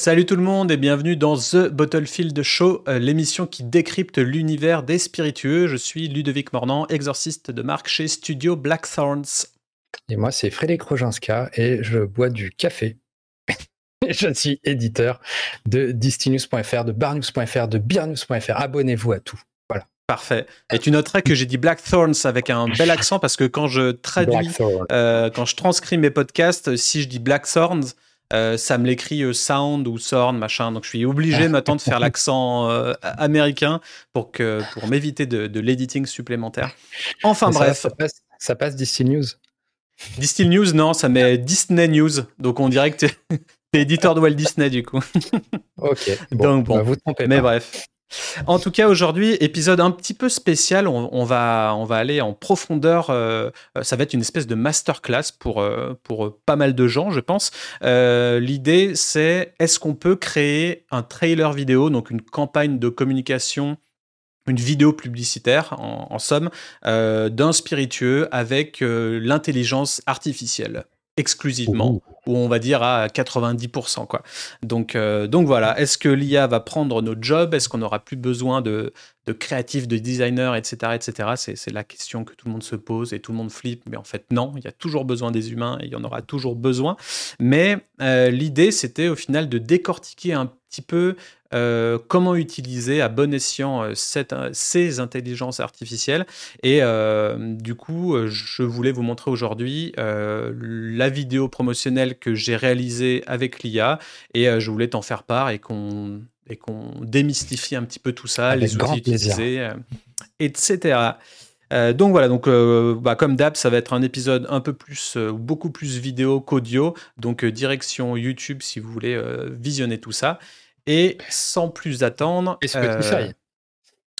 Salut tout le monde et bienvenue dans The Bottlefield Show, euh, l'émission qui décrypte l'univers des spiritueux. Je suis Ludovic Mornan, exorciste de marque chez Studio Blackthorns. Et moi, c'est Frédéric Roginska et je bois du café. je suis éditeur de Distinus.fr, de Barnews.fr, de Beernews.fr. Abonnez-vous à tout. Voilà. Parfait. Et tu noteras que j'ai dit Blackthorns avec un bel accent parce que quand je traduis, euh, quand je transcris mes podcasts, si je dis Blackthorns, euh, ça me l'écrit euh, sound ou sound machin. Donc je suis obligé maintenant de faire l'accent euh, américain pour que pour m'éviter de, l'editing supplémentaire. Enfin bref. ça, passe, ça passe Distil News. Distil News non ça met Disney News. Donc on dirait que t'es es éditeur de Walt Disney du coup. Ok. Donc bon. bah, vous trompez mais bref en tout cas, aujourd'hui, épisode un petit peu spécial. On, va, aller en profondeur. Euh, ça va être une espèce de masterclass pour, euh, pas mal de gens, je pense. Euh, l'idée, c'est est-ce qu'on peut créer un trailer vidéo, donc une campagne de communication une vidéo publicitaire, en somme, d'un spiritueux avec l'intelligence artificielle? Exclusivement, ou on va dire à 90%. Quoi. Donc, euh, donc voilà, est-ce que l'IA va prendre nos jobs? Est-ce qu'on n'aura plus besoin de, de créatifs, de designers, etc. etc. C'est la question que tout le monde se pose et tout le monde flippe, mais en fait non, il y a toujours besoin des humains et il y en aura toujours besoin. Mais euh, l'idée, c'était au final de décortiquer un petit peu euh, comment utiliser à bon escient euh, euh, ces intelligences artificielles. Et du coup, je voulais vous montrer aujourd'hui la vidéo promotionnelle que j'ai réalisée avec l'IA et je voulais t'en faire part et qu'on et qu'on démystifie un petit peu tout ça, les outils utilisés, etc. donc voilà, donc bah, comme d'hab, ça va être un épisode un peu plus, beaucoup plus vidéo qu'audio. Donc direction YouTube si vous voulez visionner tout ça. Et sans plus attendre. Et Spotify. Euh,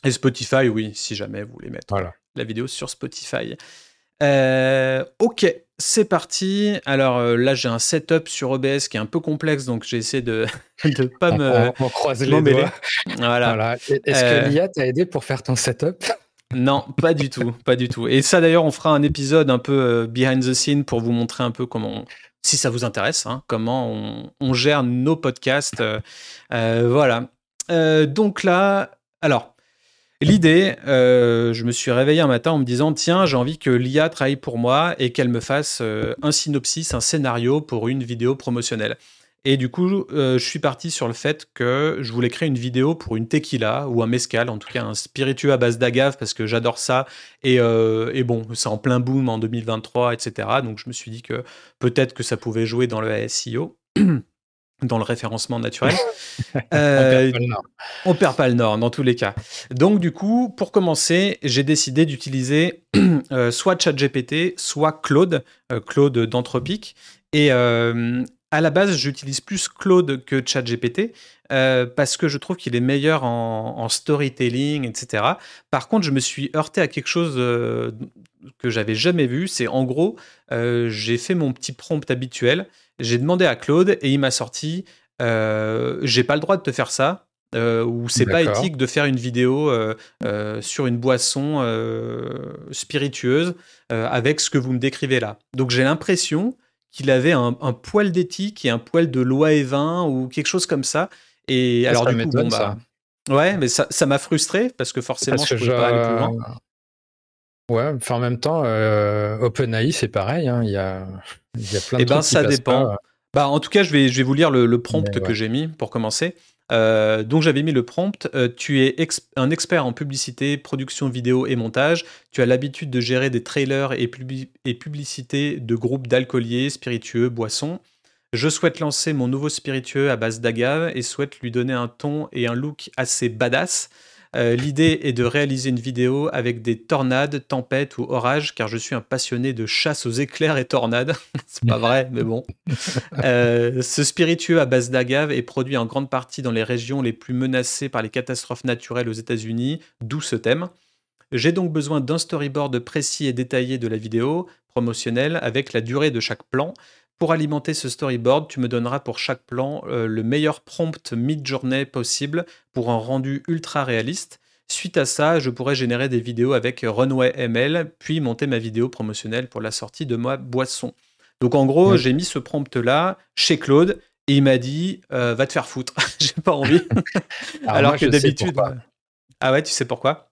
et Spotify, oui, si jamais vous voulez mettre la vidéo sur Spotify. Euh, ok, c'est parti. Alors euh, là, j'ai un setup sur OBS qui est un peu complexe, donc j'ai essayé de ne pas me. On, croise les doigts. Voilà. Est-ce que l'IA t'a aidé pour faire ton setup? Non, pas du tout, pas du tout. Et ça d'ailleurs, on fera un épisode un peu behind the scene pour vous montrer un peu comment si ça vous intéresse, hein, comment on, gère nos podcasts. Euh, euh, voilà. Euh, donc là, alors, l'idée, je me suis réveillé un matin en me disant, tiens, j'ai envie que l'IA travaille pour moi et qu'elle me fasse un synopsis, un scénario pour une vidéo promotionnelle. Et du coup, je suis parti sur le fait que je voulais créer une vidéo pour une tequila ou un mezcal, en tout cas un spiritueux à base d'agave, parce que j'adore ça. Et, et bon, c'est en plein boom en 2023, etc. Donc je me suis dit que peut-être que ça pouvait jouer dans le SEO. dans le référencement naturel. euh, on perd pas le nord dans tous les cas. Donc du coup, pour commencer, j'ai décidé d'utiliser euh, soit ChatGPT, soit Claude, euh, Claude d'Anthropic. Et, euh, à la base, j'utilise plus Claude que ChatGPT euh, parce que je trouve qu'il est meilleur en, storytelling, etc. Par contre, je me suis heurté à quelque chose euh, que j'avais jamais vu. C'est en gros, euh, j'ai fait mon petit prompt habituel. J'ai demandé à Claude et il m'a sorti j'ai pas le droit de te faire ça. ou c'est pas éthique de faire une vidéo sur une boisson spiritueuse avec ce que vous me décrivez là. Donc j'ai l'impression qu'il avait un, poil d'éthique et un poil de loi et vin ou quelque chose comme ça. Et alors, du coup, bon, bah, ouais, mais ça, m'a frustré parce que forcément, je ne pouvais pas aller plus loin. Ouais, enfin, en même temps, euh, OpenAI, c'est pareil. Hein, il, y a, y a plein de Eh ben, ça dépend. Bah, en tout cas, je vais, je vais vous lire le, prompt que j'ai mis pour commencer. Euh, donc j'avais mis le prompt. Euh, tu es un expert en publicité, production vidéo et montage. Tu as l'habitude de gérer des trailers et, et publicités de groupes d'alcooliers, spiritueux, boissons. Je souhaite lancer mon nouveau spiritueux à base d'agave et souhaite lui donner un ton et un look assez badass. Euh, l'idée est de réaliser une vidéo avec des tornades, tempêtes ou orages, car je suis un passionné de chasse aux éclairs et tornades. C'est pas vrai, mais bon. Euh, ce spiritueux à base d'agave est produit en grande partie dans les régions les plus menacées par les catastrophes naturelles aux États-Unis, d'où ce thème. J'ai donc besoin d'un storyboard précis et détaillé de la vidéo promotionnelle avec la durée de chaque plan, pour alimenter ce storyboard, tu me donneras pour chaque plan euh, le meilleur prompt mid-journée possible pour un rendu ultra réaliste. Suite à ça, je pourrais générer des vidéos avec Runway ML, puis monter ma vidéo promotionnelle pour la sortie de ma boisson. Donc en gros, j'ai mis ce prompt-là chez Claude Et il m'a dit, va te faire foutre, j'ai pas envie. Alors, que d'habitude. Ah ouais, tu sais pourquoi?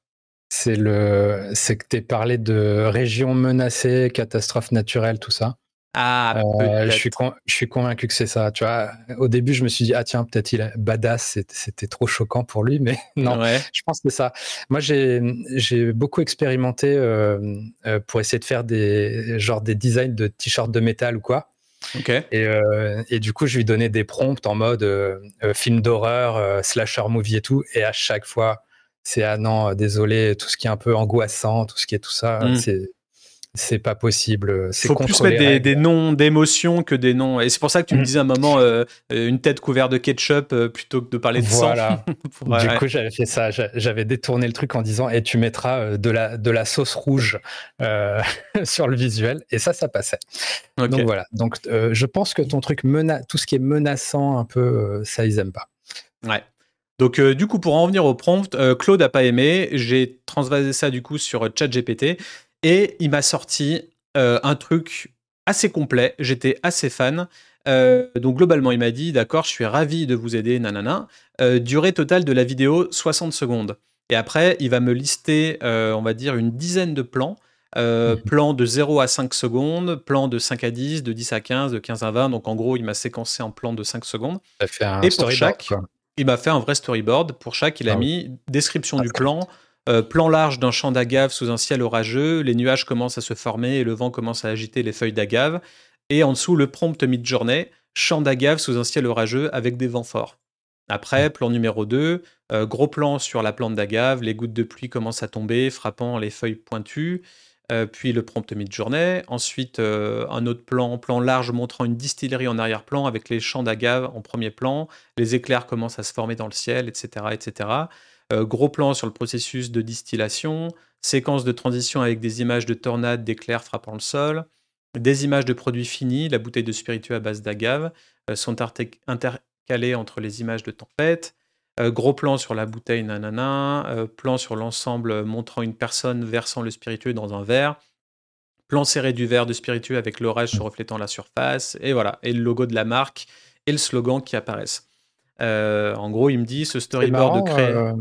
C'est le, c'est que t'es parlé de régions menacées, catastrophes naturelles, tout ça. Ah, euh, je, suis je suis convaincu que c'est ça. Tu vois, au début, je me suis dit, ah tiens, peut-être il est badass, c'était trop choquant pour lui, mais non, je pense que c'est ça. Moi, j'ai beaucoup expérimenté euh, euh, pour essayer de faire des, genre des designs de t-shirts de métal ou quoi. Et, et, du coup, je lui donnais des prompts en mode film d'horreur, slasher movie et tout. Et à chaque fois, c'est ah non, désolé, tout ce qui est un peu angoissant, tout ce qui est tout ça, mmh. c'est c'est pas possible. Il faut plus mettre des, noms d'émotions que des noms. Et c'est pour ça que tu me mm. disais à un moment euh, une tête couverte de ketchup euh, plutôt que de parler de voilà. sang. du coup, j'avais fait ça. J'avais détourné le truc en disant et tu mettras euh, de la, de la sauce rouge sur le visuel. Et ça, ça passait. Donc voilà. Donc je pense que ton truc, mena tout ce qui est menaçant un peu, ça, ils aiment pas. Ouais. Donc, du coup, pour en revenir au prompt, Claude a pas aimé. J'ai transvasé ça du coup sur ChatGPT et il m'a sorti euh, un truc assez complet. J'étais assez fan. Euh, donc globalement, il m'a dit, d'accord, je suis ravi de vous aider, nanana. Euh, durée totale de la vidéo, 60 secondes. Et après, il va me lister, on va dire, une dizaine de plans. Mhm. Plans de 0 à 5 secondes, plans de 5 à 10, de 10 à 15, de 15 à 20. Donc en gros, il m'a séquencé en plan de 5 secondes. Et pour chaque, il m'a fait un vrai storyboard. Pour chaque, il a ah mis description du plan, euh, plan large d'un champ d'agave sous un ciel orageux, les nuages commencent à se former et le vent commence à agiter les feuilles d'agave. Et en dessous, le prompt mid-journée, champ d'agave sous un ciel orageux avec des vents forts. Après, plan numéro 2, euh, gros plan sur la plante d'agave, les gouttes de pluie commencent à tomber, frappant les feuilles pointues. Euh, puis le prompt mid-journée. Ensuite, un autre plan, plan large montrant une distillerie en arrière-plan avec les champs d'agave en premier plan. Les éclairs commencent à se former dans le ciel, etc. etc. Euh, gros plan sur le processus de distillation, séquence de transition avec des images de tornades, d'éclairs frappant le sol, des images de produits finis, la bouteille de spiritueux à base d'agave, euh, sont intercalées entre les images de tempête. Euh, gros plan sur la bouteille, nanana. plan sur l'ensemble montrant une personne versant le spiritueux dans un verre. Plan serré du verre de spiritueux avec l'orage se reflétant la surface. Et voilà, et le logo de la marque et le slogan qui apparaissent. en gros, il me dit ce storyboard de créer.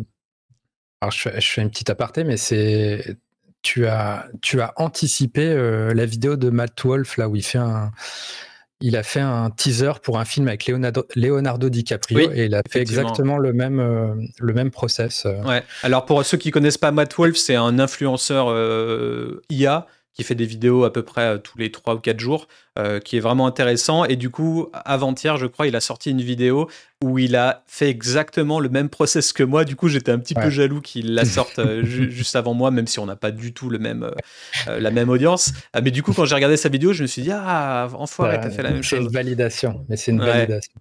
Alors, je fais, une petite aparté, mais c'est. Tu as, tu as anticipé euh, la vidéo de Matt Wolf, là où il fait un. Il a fait un teaser pour un film avec Leonardo, Leonardo DiCaprio et il a fait exactement le même, euh, le même process. Euh. Ouais. Alors pour ceux qui connaissent pas Matt Wolf, c'est un influenceur IA qui fait des vidéos à peu près euh, tous les 3 ou 4 jours, euh, qui est vraiment intéressant. Et du coup, avant-hier, je crois, il a sorti une vidéo où il a fait exactement le même process que moi. Du coup, j'étais un petit peu jaloux qu'il la sorte euh, juste avant moi, même si on n'a pas du tout le même, la même audience. Ah, mais du coup, quand j'ai regardé sa vidéo, je me suis dit, ah, enfoiré, t'as fait la même chose. C'est une validation, mais c'est une validation.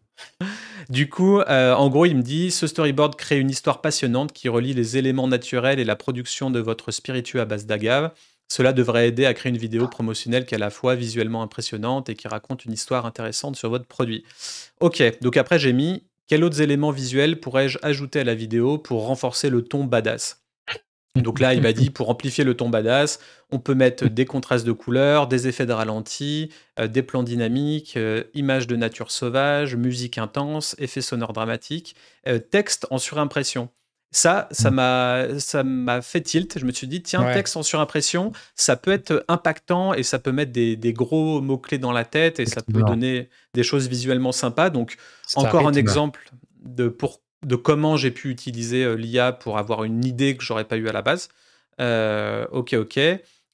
Du coup, en gros, il me dit ce storyboard crée une histoire passionnante qui relie les éléments naturels et la production de votre spiritueux à base d'agave. Cela devrait aider à créer une vidéo promotionnelle qui est à la fois visuellement impressionnante et qui raconte une histoire intéressante sur votre produit. Ok, donc après j'ai mis quels autres éléments visuels pourrais-je ajouter à la vidéo pour renforcer le ton badass? Donc là, il m'a dit pour amplifier le ton badass, on peut mettre des contrastes de couleurs, des effets de ralenti, euh, des plans dynamiques, euh, images de nature sauvage, musique intense, effets sonores dramatiques, euh, texte en surimpression. Ça, ça mmh. m'a, ça m'a fait tilt. Je me suis dit, tiens, texte en surimpression, ça peut être impactant et ça peut mettre des, gros mots-clés dans la tête et ça peut donner des choses visuellement sympas. Donc, encore un exemple de, pour, de comment j'ai pu utiliser euh, l'IA pour avoir une idée que j'aurais pas eu à la base. Euh, ok, ok.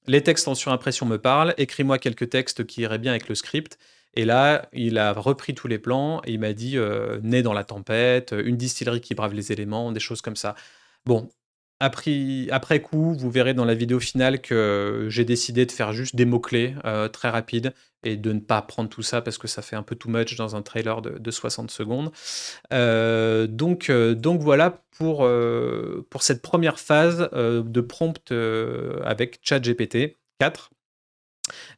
Les textes en surimpression me parlent. Écris-moi quelques textes qui iraient bien avec le script. Et là, il a repris tous les plans et il m'a dit euh, né dans la tempête, une distillerie qui brave les éléments, des choses comme ça. Bon, après, coup, vous verrez dans la vidéo finale que j'ai décidé de faire juste des mots-clés euh, très rapides et de ne pas prendre tout ça parce que ça fait un peu too much dans un trailer de, 60 secondes. Euh, donc, donc voilà pour, pour cette première phase de prompt avec ChatGPT 4.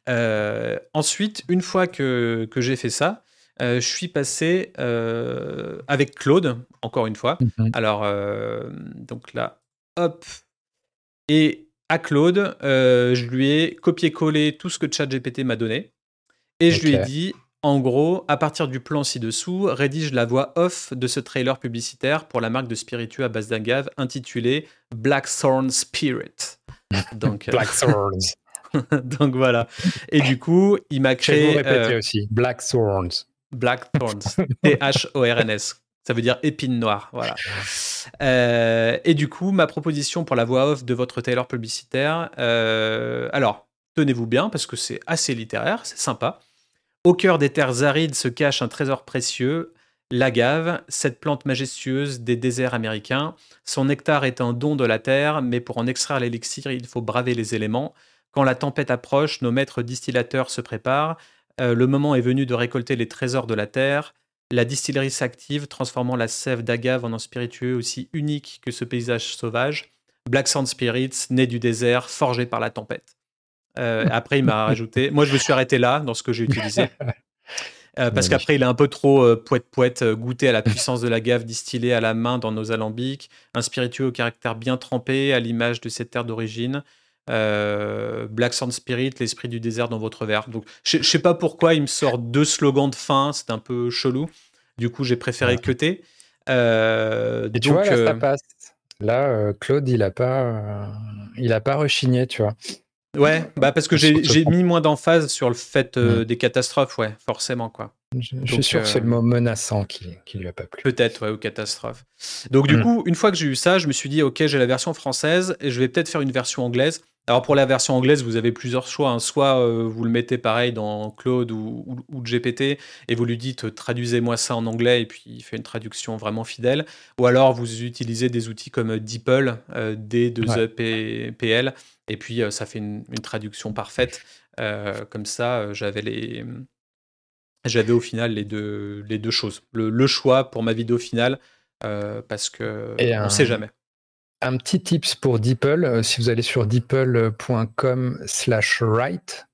Euh, ensuite, une fois que, que j'ai fait ça, euh, je suis passé euh, avec Claude, encore une fois. Mhm. Alors, donc là, hop. Et à Claude, je lui ai copié-collé tout ce que ChatGPT m'a donné. Et je lui ai dit, En gros, à partir du plan ci-dessous, rédige la voix off de ce trailer publicitaire pour la marque de spiritueux à base d'agave intitulé Blackthorn Spirit. Donc, Blackthorns. Donc voilà. Et du coup, il m'a créé. Je vais vous répéter aussi. Blackthorns. Blackthorns. T-H-O-R-N-S. Ça veut dire épine noire. Voilà. Euh, et du coup, ma proposition pour la voix off de votre trailer publicitaire. Euh, alors, tenez-vous bien parce que c'est assez littéraire, c'est sympa. Au cœur des terres arides se cache un trésor précieux, l'agave, cette plante majestueuse des déserts américains. Son nectar est un don de la terre, mais pour en extraire l'élixir, il faut braver les éléments. Quand la tempête approche, nos maîtres distillateurs se préparent. Euh, le moment est venu de récolter les trésors de la terre. La distillerie s'active, transformant la sève d'agave en un spiritueux aussi unique que ce paysage sauvage. Black Sand Spirits, né du désert, forgé par la tempête. Euh, après, il m'a rajouté. Moi, je me suis arrêté là dans ce que j'ai utilisé. Euh, parce qu'après, il est un peu trop euh, poète-poète, euh, goûté à la puissance de la gave distillée à la main dans nos alambics, un spiritueux au caractère bien trempé, à l'image de cette terre d'origine. Black Sand Spirit, l'esprit du désert dans votre verre. Donc, je sais pas pourquoi il me sort deux slogans de fin, c'est un peu chelou. Du coup, j'ai préféré cuter. Et tu vois, là, ça passe. Là, Claude, il a pas, il a pas rechigné, tu vois. Ouais, bah parce que j'ai mis moins d'emphase sur le fait euh, des catastrophes, ouais, forcément quoi. Je, suis sûr que c'est le mot menaçant qui, qui lui a pas plu. Peut-être, ouais, ou catastrophe. Donc du mm. coup, une fois que j'ai eu ça, je me suis dit, ok, j'ai la version française et je vais peut-être faire une version anglaise. Alors pour la version anglaise, vous avez plusieurs choix. Hein. Soit euh, vous le mettez pareil dans Claude ou, ou, GPT et vous lui dites euh, traduisez-moi ça en anglais et puis il fait une traduction vraiment fidèle. Ou alors vous utilisez des outils comme DeepL, D2EPL, et puis ça fait une, traduction parfaite. comme ça, j'avais les j'avais au final les deux, les deux choses. Le, choix pour ma vidéo finale, parce que on ne sait jamais. Un petit tips pour DeepL, euh, si vous allez sur deeple.com slash write,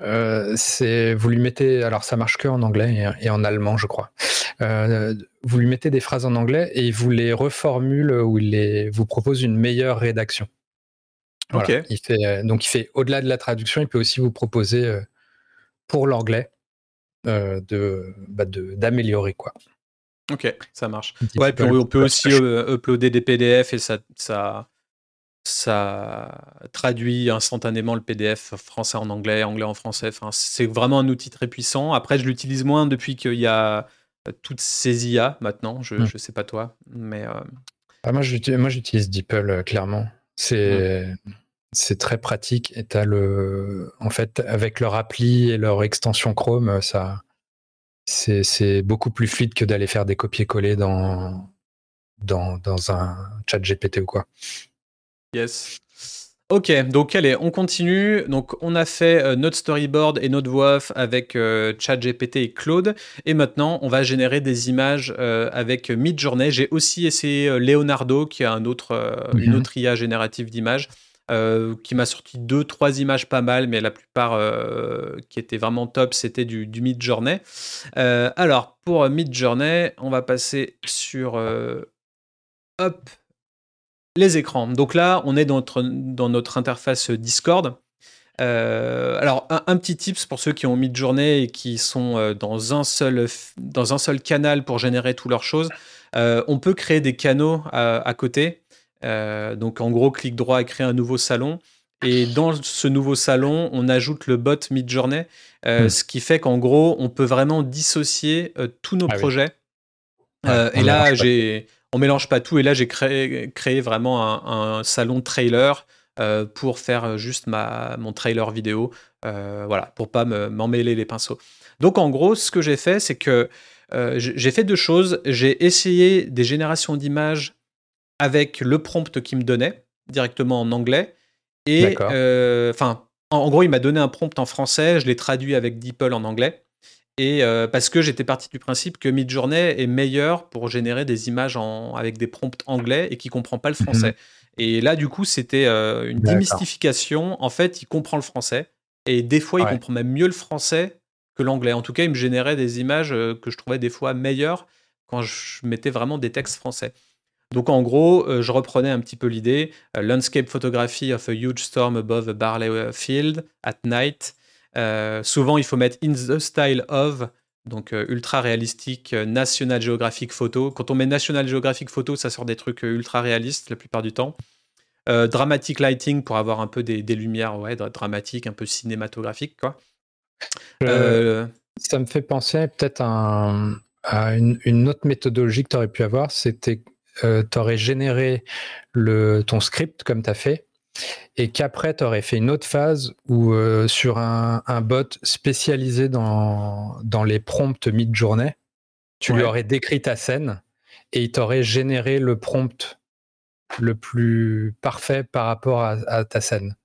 euh, c'est vous lui mettez, alors ça marche que en anglais et, en allemand, je crois. Euh, vous lui mettez des phrases en anglais et il vous les reformule ou il les, vous propose une meilleure rédaction. Il fait, donc il fait au-delà de la traduction, il peut aussi vous proposer pour l'anglais de bah, d'améliorer quoi. Ok, ça marche. Ouais, puis on peut aussi euh, uploader des PDF et ça, ça, ça traduit instantanément le PDF français en anglais, anglais en français. Enfin, c'est vraiment un outil très puissant. Après, je l'utilise moins depuis qu'il y a euh, toutes ces IA maintenant. Je ne hmm. sais pas toi, mais. Euh, ah, moi, j'utilise DeepL clairement. C'est. Hmm. C'est très pratique et as le, en fait, avec leur appli et leur extension Chrome, ça, c'est beaucoup plus fluide que d'aller faire des copier-coller dans, dans, dans, un chat GPT ou quoi. Yes. Ok, donc allez, on continue. Donc on a fait euh, notre storyboard et notre voix off avec euh, ChatGPT et Claude. Et maintenant, on va générer des images euh, avec Midjourney. J'ai aussi essayé Leonardo, qui a un autre, une autre IA générative d'images. Euh, qui m'a sorti deux, trois images pas mal, mais la plupart euh, qui étaient vraiment top, c'était du, du Mid Journey. Euh, alors, pour Mid Journey, on va passer sur hop, les écrans. Donc là, on est dans notre, interface Discord. alors, un, petit tips pour ceux qui ont Mid Journey et qui sont dans, un seul, dans un seul canal pour générer toutes leurs choses. on peut créer des canaux à côté. Euh, donc en gros, clic droit et créer un nouveau salon. Et dans ce nouveau salon, on ajoute le bot Midjourney, euh, hmm. ce qui fait qu'en gros, on peut vraiment dissocier euh, tous nos ah projets. et là, j'ai, on mélange pas tout. Et là, j'ai créé, créé vraiment un, salon trailer pour faire juste ma, mon trailer vidéo, voilà, pour pas m'emmêler les pinceaux. Donc en gros, ce que j'ai fait, c'est que j'ai fait deux choses. J'ai essayé des générations d'images avec le prompt qu'il me donnait directement en anglais. Et euh, enfin, en, gros, il m'a donné un prompt en français, je l'ai traduit avec DeepL en anglais. Et euh, parce que j'étais parti du principe que Midjourney est meilleur pour générer des images en, avec des prompts anglais et qui comprend pas le mhm. français. Et là, du coup, c'était euh, une démystification. En fait, il comprend le français. Et des fois, il comprend même mieux le français que l'anglais. En tout cas, il me générait des images que je trouvais des fois meilleures quand je mettais vraiment des textes français. Donc en gros, euh, je reprenais un petit peu l'idée, euh, landscape photography of a huge storm above a barley field at night. Euh, souvent, il faut mettre in the style of Donc ultra réalistique, National Geographic Photo. Quand on met National Geographic Photo, ça sort des trucs ultra réalistes la plupart du temps. dramatic lighting pour avoir un peu des, lumières ouais, dramatiques, un peu cinématographiques. Quoi. ça me fait penser peut-être à, une, autre méthodologie que tu aurais pu avoir. C'était tu aurais généré le, ton script comme tu as fait et qu'après, tu aurais fait une autre phase où euh, sur un, bot spécialisé dans, dans les prompts mid-journée, tu lui aurais décrit ta scène et il t'aurait généré le prompt le plus parfait par rapport à, ta scène.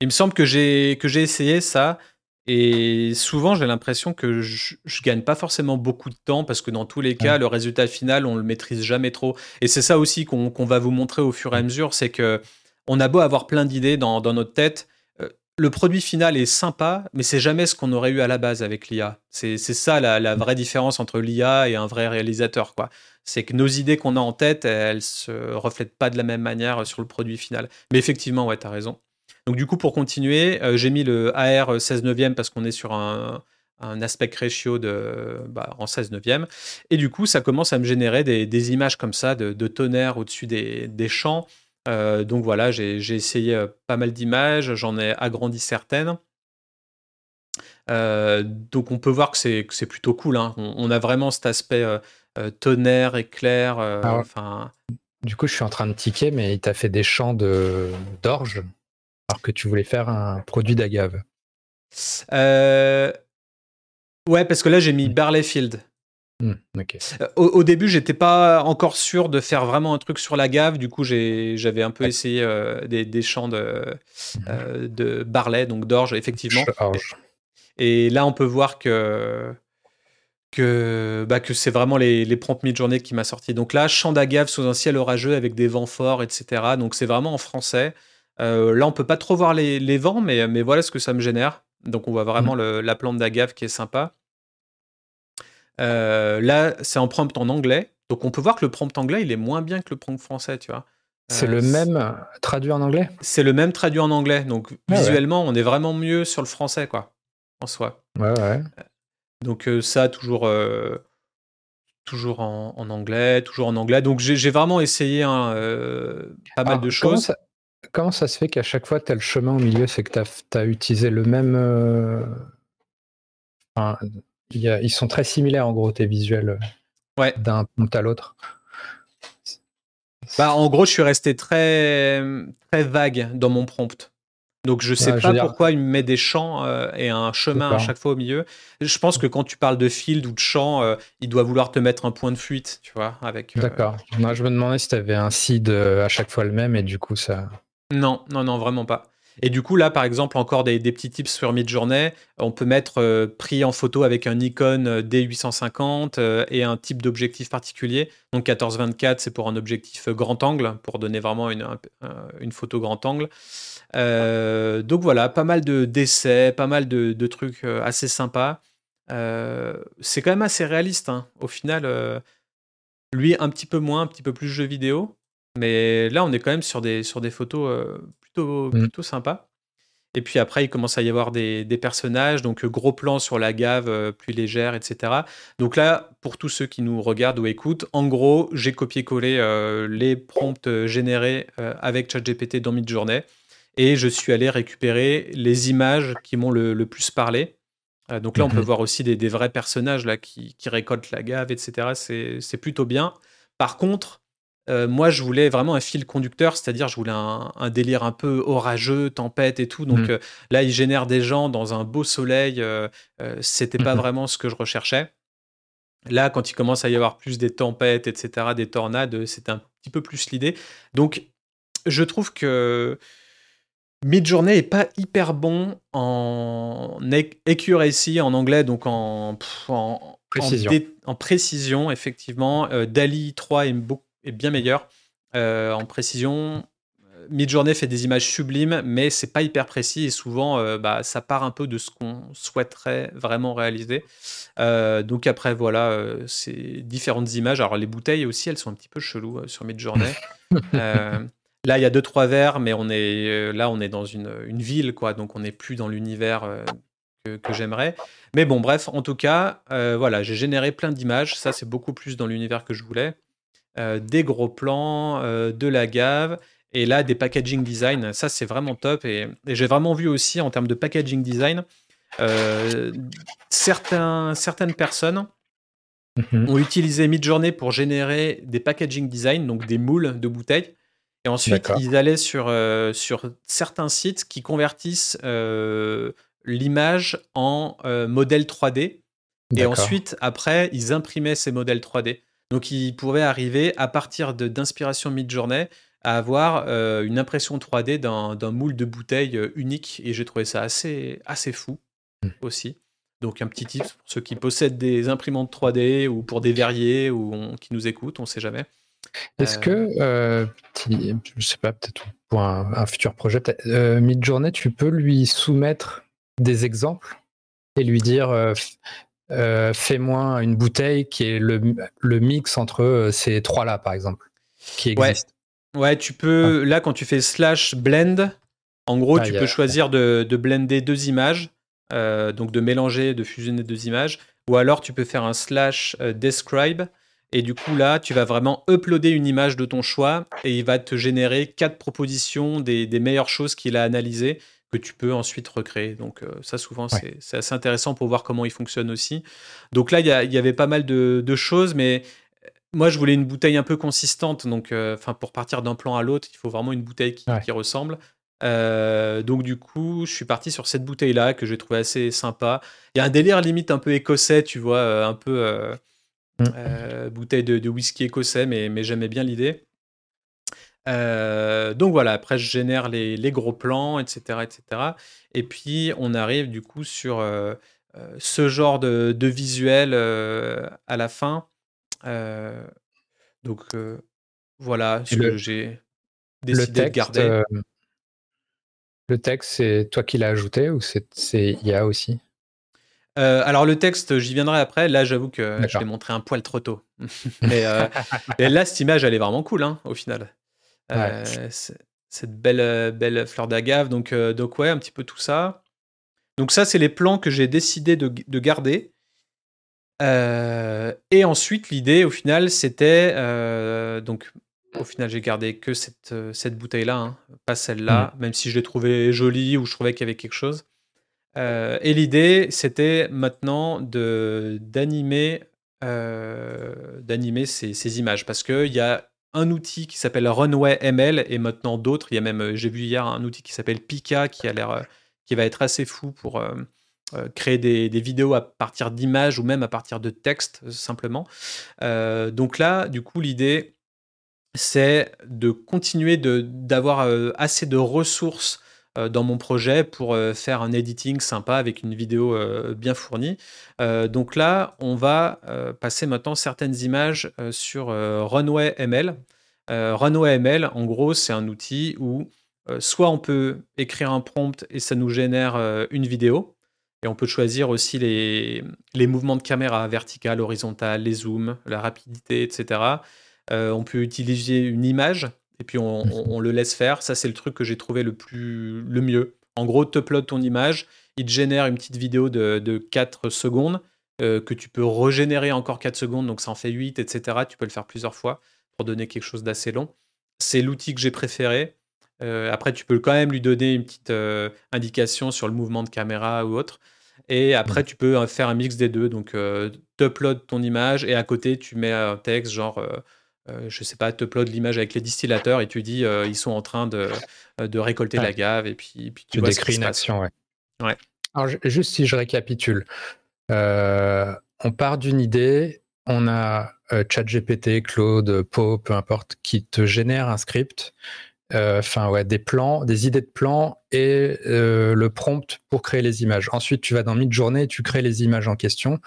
Il me semble que j'ai que j'ai essayé ça et souvent j'ai l'impression que je, je, gagne pas forcément beaucoup de temps parce que dans tous les cas le résultat final on le maîtrise jamais trop et c'est ça aussi qu'on va vous montrer au fur et à mesure c'est que on a beau avoir plein d'idées dans, notre tête, euh, le produit final est sympa, mais c'est jamais ce qu'on aurait eu à la base avec l'IA. C'est ça la, vraie différence entre l'IA et un vrai réalisateur. quoi. C'est que nos idées qu'on a en tête, elles se reflètent pas de la même manière sur le produit final. Mais effectivement, ouais, tu as raison. Donc du coup, pour continuer, euh, j'ai mis le AR 16 neuvième parce qu'on est sur un, aspect ratio de, bah, en 16 neuvième. Et du coup, ça commence à me générer des, images comme ça de, tonnerre au-dessus des, des champs. Euh, donc voilà, j'ai essayé euh, pas mal d'images, j'en ai agrandi certaines. Euh, donc on peut voir que c'est plutôt cool. Hein. On, a vraiment cet aspect tonnerre, éclair. enfin. Du coup, je suis en train de tiquer, mais il t'a fait des champs d'orge alors que tu voulais faire un produit d'agave. Ouais, parce que là j'ai mis mmh. Barleyfield. Mmh, euh, au, début, j'étais pas encore sûr de faire vraiment un truc sur la gave. Du coup, j'avais un peu essayé euh, des, champs de, mmh. euh, de barley, donc d'orge, effectivement. Et, là, on peut voir que que, bah, que c'est vraiment les, les prompts mid-journée qui m'a sorti. Donc là, champ d'agave sous un ciel orageux avec des vents forts, etc. Donc c'est vraiment en français. Là, on peut pas trop voir les, vents, mais, mais voilà ce que ça me génère. Donc on voit vraiment mmh. la plante d'agave qui est sympa. Euh, là, c'est en prompt en anglais. Donc on peut voir que le prompt anglais, il est moins bien que le prompt français, tu vois. C'est le euh, même traduit en anglais? C'est le même traduit en anglais. Donc ah visuellement, on est vraiment mieux sur le français, quoi, en soi. Ouais, ouais. Donc euh, ça, toujours, toujours en, anglais, toujours en anglais. Donc j'ai vraiment essayé hein, pas mal de choses. Comment ça, se fait qu'à chaque fois, tu as le chemin au milieu C'est que tu as, utilisé le même ils sont très similaires en gros tes visuels ouais. d'un prompt à l'autre. Bah, en gros, je suis resté très, très vague dans mon prompt. Donc je sais pas pourquoi il me met des champs euh, et un chemin à chaque fois au milieu. Je pense que quand tu parles de field ou de champ, euh, il doit vouloir te mettre un point de fuite, tu vois, avec. Euh, D'accord. Moi, je me demandais si tu avais un seed à chaque fois le même et du coup ça. Non, non, non, vraiment pas. Et du coup, là, par exemple, encore des, petits tips sur Midjourney. On peut mettre euh, pris en photo avec un Nikon euh, D850 euh, et un type d'objectif particulier. Donc 14-24, c'est pour un objectif grand angle, pour donner vraiment une, photo grand angle. donc voilà, pas mal de d'essais, pas mal de, trucs assez sympas. c'est quand même assez réaliste. Hein. Au final, lui, un petit peu moins, un petit peu plus jeu vidéo. Mais là, on est quand même sur des, sur des photos plutôt, mmh. plutôt sympa. Et puis après, il commence à y avoir des, personnages, donc euh, gros plan sur la gave euh, plus légère, etc. Donc là, pour tous ceux qui nous regardent ou écoutent, en gros, j'ai copié-collé euh, les prompts générés avec ChatGPT dans Midjourney et je suis allé récupérer les images qui m'ont le, plus parlé. donc là, on peut mmh voir aussi des, vrais personnages là, qui, qui récoltent la gave, etc. C'est plutôt bien. Par contre, euh, moi, je voulais vraiment un fil conducteur, c'est-à-dire je voulais un, délire un peu orageux, tempête et tout. Donc mmh. euh, là, il génère des gens dans un beau soleil. Euh, c'était pas mmh vraiment ce que je recherchais. Là, quand il commence à y avoir plus des tempêtes, etc., des tornades, c'est un petit peu plus l'idée. Donc, je trouve que Midjourney est pas hyper bon en accuracy en anglais, donc en, précision. En, précision, effectivement. Dali 3 est beaucoup est bien meilleur euh, en précision. Midjourney fait des images sublimes, mais c'est pas hyper précis et souvent euh, bah, ça part un peu de ce qu'on souhaiterait vraiment réaliser. Euh, donc après voilà, ces différentes images. Alors les bouteilles aussi, elles sont un petit peu cheloues sur Midjourney. là il y a deux trois verres, mais on est là on est dans une, une ville quoi, donc on n'est plus dans l'univers que, j'aimerais. Mais bon, bref, en tout cas, voilà, j'ai généré plein d'images. Ça, c'est beaucoup plus dans l'univers que je voulais. Des gros plans, de la gave. Et là, des packaging design, ça c'est vraiment top. Et, j'ai vraiment vu aussi en termes de packaging design, certains, certaines personnes mhm. ont utilisé Midjourney pour générer des packaging design, donc des moules de bouteilles. Et ensuite, ils allaient sur, euh, sur certains sites qui convertissent euh, l'image en euh, modèle 3D. Et ensuite, après, ils imprimaient ces modèles 3D. Donc, ils pouvaient arriver, à partir d'inspiration Midjourney, à avoir une impression 3D d'un moule de bouteille unique. Et j'ai trouvé ça assez, assez fou hmm. aussi. Donc, un petit tip pour ceux qui possèdent des imprimantes 3D ou pour des verriers ou qui nous écoutent, on ne sait jamais. Est-ce que, euh, je sais pas, peut-être pour un, futur projet, euh, Mid-Journée, tu peux lui soumettre des exemples et lui dire euh, fais-moi une bouteille qui est le, mix entre ces trois-là, par exemple, qui existent. Ouais, tu peux, là, quand tu fais slash blend, en gros, tu peux choisir de, de, blender deux images, donc de mélanger, de fusionner deux images, ou alors tu peux faire un slash describe et du coup, là, tu vas vraiment uploader une image de ton choix et il va te générer quatre propositions des, meilleures choses qu'il a analysées que tu peux ensuite recréer. Donc euh, ça, souvent, c'est assez intéressant pour voir comment il fonctionne aussi. Donc là, il y, avait pas mal de, choses, mais euh, moi, je voulais une bouteille un peu consistante. Donc, euh, enfin, pour partir d'un plan à l'autre, il faut vraiment une bouteille qui, ressemble. donc du coup, je suis parti sur cette bouteille-là que j'ai trouvé assez sympa. Il y a un délire limite un peu écossais, tu vois, un peu Mm. Euh, bouteille de, whisky écossais, mais, mais j'aimais bien l'idée. Euh, donc voilà, après je génère les, gros plans, etc., etc. Et puis on arrive du coup sur euh, ce genre de, visuel à la fin. donc voilà ce que j'ai décidé de garder. le texte, c'est toi qui l'as ajouté ou c'est IA aussi? Euh, alors le texte, j'y viendrai après. Là, j'avoue que je l'ai montré un poil trop tôt. Euh, mais, là, cette image, elle est vraiment cool, hein, au final. Euh, cette belle, belle fleur d'agave. Donc, donc ouais, un petit peu tout ça. Donc ça, c'est les plans que j'ai décidé de, garder. et ensuite, l'idée, au final, c'était donc au final, j'ai gardé que cette, cette bouteille-là, hein, pas celle-là, mm. même si je l'ai trouvée jolie ou je trouvais qu'il y avait quelque chose. Euh, et l'idée, c'était maintenant de d'animer euh, d'animer ces, images parce qu'il y a un outil qui s'appelle Runway ML et maintenant d'autres. Il y a même, j'ai vu hier un outil qui s'appelle Pika qui a l'air, qui va être assez fou pour euh, créer des, vidéos à partir d'images ou même à partir de textes simplement. donc là, du coup, l'idée, c'est de continuer d'avoir assez de ressources euh, dans mon projet pour euh, faire un editing sympa avec une vidéo euh, bien fournie. donc là, on va passer maintenant certaines images sur Runway ML. Runway ML, en gros, c'est un outil où soit on peut écrire un prompt et ça nous génère une vidéo, et on peut choisir aussi les, mouvements de caméra verticale, horizontale, les zooms, la rapidité, etc. on peut utiliser une image et puis on, le laisse faire. Ça, c'est le truc que j'ai trouvé le, plus, le mieux. En gros, tu uploads ton image, il te génère une petite vidéo de, de 4 secondes euh, que tu peux régénérer encore 4 secondes, donc ça en fait 8, etc. Tu peux le faire plusieurs fois pour donner quelque chose d'assez long. C'est l'outil que j'ai préféré. Euh, après, tu peux quand même lui donner une petite euh, indication sur le mouvement de caméra ou autre. Et après, tu peux faire un mix des deux. Donc, tu uploads ton image et à côté, tu mets un texte genre euh, je sais pas, te upload l'image avec les distillateurs et tu dis euh, ils sont en train de, euh, de récolter la gave et puis, puis tu, décris une action. Ouais. ouais. Alors, juste si je récapitule, on part d'une idée, on a ChatGPT, Claude, Poe, peu importe, qui te génère un script euh, enfin ouais, des plans, des idées de plans et euh, le prompt pour créer les images. Ensuite, tu vas dans Midjourney et tu crées les images en question.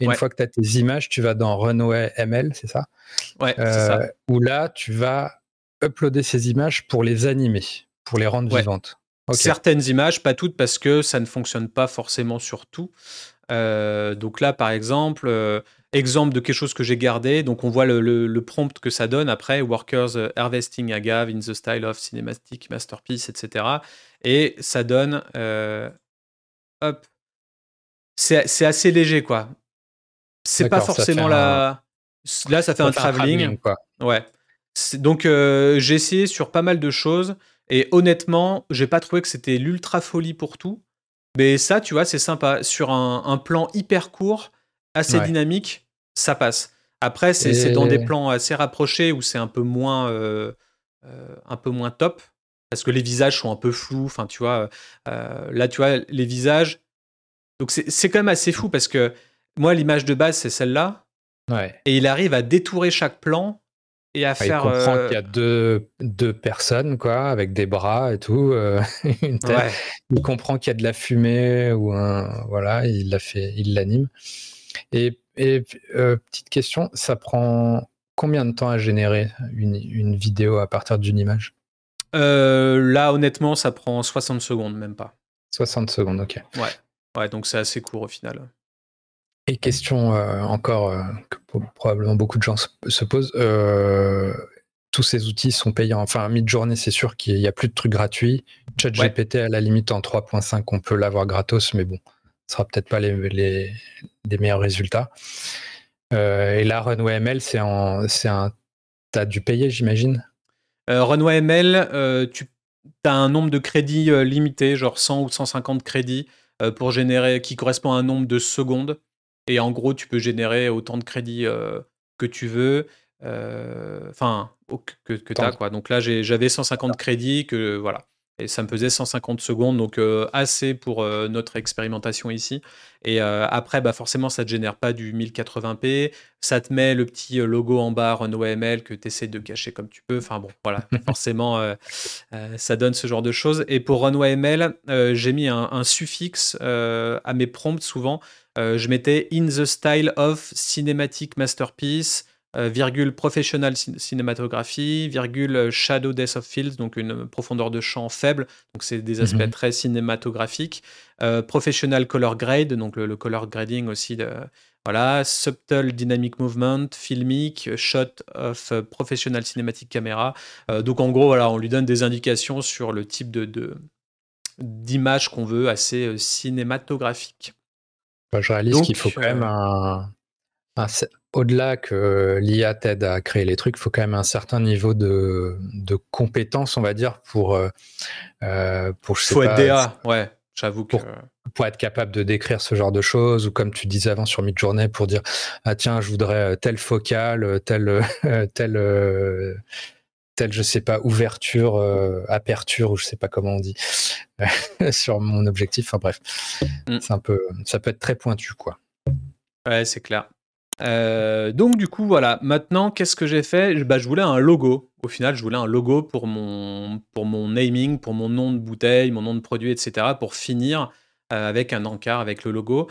Et une fois que tu as tes images, tu vas dans Runway ML, c'est ça? Ouais, c'est ça. Euh, où là, tu vas uploader ces images pour les animer, pour les rendre vivantes. Certaines images, pas toutes, parce que ça ne fonctionne pas forcément sur tout. donc là, par exemple, exemple de quelque chose que j'ai gardé. Donc on voit le, prompt que ça donne après, Workers euh, Harvesting Agave in the style of Cinematic Masterpiece, etc. Et ça donne, euh, hop, c'est assez léger, quoi. C'est pas forcément la. Là, ça fait un travelling. quoi. Ouais. Donc, euh, j'ai essayé sur pas mal de choses. Et honnêtement, j'ai pas trouvé que c'était l'ultra folie pour tout. Mais ça, tu vois, c'est sympa. Sur un, plan hyper court, assez dynamique, ça passe. Après, c'est dans des plans assez rapprochés où c'est un peu moins, euh, euh, un peu moins top parce que les visages sont un peu flous. Enfin, tu vois, là, tu vois, les visages. Donc, c'est quand même assez fou parce que moi, l'image de base, c'est celle-là. Et il arrive à détourer chaque plan et à faire. Il comprend euh, qu'il y a deux, deux, personnes, quoi, avec des bras et tout, euh, une tête. Il comprend qu'il y a de la fumée ou un. Voilà, il l'a fait, il l'anime. Et, et euh, petite question, ça prend combien de temps à générer une, une vidéo à partir d'une image? Là, honnêtement, ça prend 60 secondes, même pas. 60 secondes, ok. Ouais. Ouais, donc c'est assez court au final. Et question euh, encore euh, que probablement beaucoup de gens se, posent. Euh, tous ces outils sont payants. Enfin, mid-journée, c'est sûr qu'il n'y a plus de trucs gratuits. ChatGPT, à la limite, en 3.5, on peut l'avoir gratos, mais bon, sera peut-être pas les, les, meilleurs résultats. et là, Runway ML, c'est un. T'as dû payer, j'imagine Runway ML, tu as un nombre de crédits limité, genre 100 ou 150 crédits pour générer, qui correspond à un nombre de secondes. Et en gros, tu peux générer autant de crédits que tu veux. Enfin, que, que tu as. Quoi. Donc là, j'avais 150 crédits. Que, voilà. Et ça me faisait 150 secondes, donc assez pour notre expérimentation ici. Et après, bah forcément, ça ne te génère pas du 1080p. Ça te met le petit logo en bas OML que tu essaies de cacher comme tu peux. Enfin bon, voilà, forcément, ça donne ce genre de choses. Et pour RunWayML, j'ai mis un, un suffixe à mes prompts souvent. Euh, je mettais in the style of cinematic masterpiece, euh, virgule professional cinématographie, virgule euh, shadow death of fields, donc une profondeur de champ faible, donc c'est des aspects mhm. très cinématographiques, professional color grade, donc le, color grading aussi, de, voilà, subtle dynamic movement, filmic, shot of professional cinematic camera. donc en gros, voilà, on lui donne des indications sur le type de d'image qu'on veut, assez cinématographique je réalise qu'il faut quand même euh, un, au-delà que l'IA t'aide à créer les trucs, il faut quand même un certain niveau de, de compétence, on va dire, pour. Euh, euh pour je sais faut être DA, ouais, j'avoue que. Pour, être capable de décrire ce genre de choses, ou comme tu disais avant sur Midjourney, pour dire Ah, tiens, je voudrais telle focale, telle. telle telle, je sais pas, ouverture, euh, aperture, ou je sais pas comment on dit, sur mon objectif. Enfin bref, mm. c'est un peu, ça peut être très pointu, quoi. Ouais, c'est clair. Euh, donc du coup, voilà. Maintenant, qu'est-ce que j'ai fait? Bah, Je voulais un logo. Au final, je voulais un logo pour mon, pour mon naming, pour mon nom de bouteille, mon nom de produit, etc. Pour finir euh, avec un encart, avec le logo.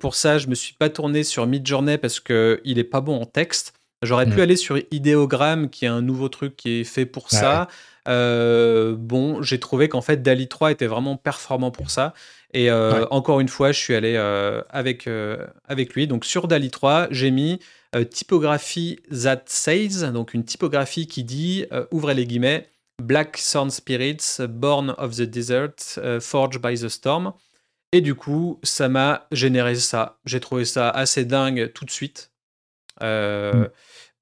pour ça, je me suis pas tourné sur Midjourney parce qu'il est pas bon en texte. J'aurais pu mm. aller sur Ideogram, qui est un nouveau truc qui est fait pour ça. Euh, bon, j'ai trouvé qu'en fait, DALI 3 était vraiment performant pour ça. Et euh, encore une fois, je suis allé euh, avec, avec lui. Donc sur DALI 3, j'ai mis typographie that says, donc une typographie qui dit, ouvrez les guillemets, Black Sun Spirits, Born of the Desert, Forged by the Storm. Et du coup, ça m'a généré ça. J'ai trouvé ça assez dingue tout de suite. Mm.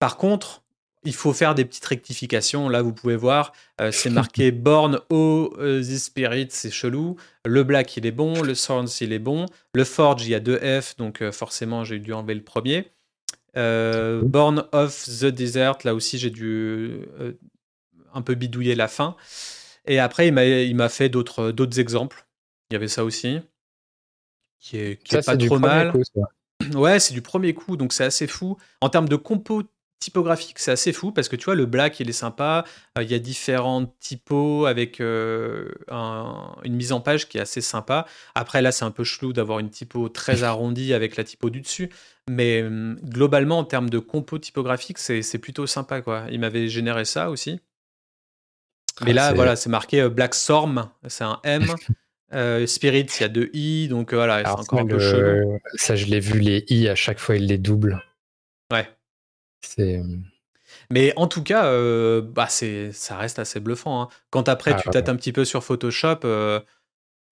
Par contre, il faut faire des petites rectifications. Là, vous pouvez voir, euh, c'est marqué Born O the Spirit, c'est chelou. Le Black, il est bon. Le Swords, il est bon. Le Forge, il y a deux F, donc euh, forcément, j'ai dû enlever le premier. Euh, Born of the Desert, là aussi, j'ai dû un peu bidouiller la fin. Et après, il m'a fait d'autres exemples. Il y avait ça aussi, qui est, qui est pas trop mal. ouais, c'est du premier coup, donc c'est assez fou. En termes de compo typographique, c'est assez fou parce que tu vois, le black, il est sympa. Euh, il y a différents typos avec euh, une mise en page qui est assez sympa. Après, là, c'est un peu chelou d'avoir une typo très arrondie avec la typo du dessus. Mais hum, globalement, en termes de compo typographique, c'est plutôt sympa. quoi. Il m'avait généré ça aussi. Mais ah, là, voilà, c'est marqué euh, Black Storm, c'est un M. Spirit, il y a deux I, donc voilà, c'est encore un peu chelou. Ça, je l'ai vu, les I, à chaque fois, il les double. Ouais. C'est. Mais en tout cas, euh, bah c'est, ça reste assez bluffant. Hein. Quand après ah, tu tâtes un petit peu sur Photoshop, euh,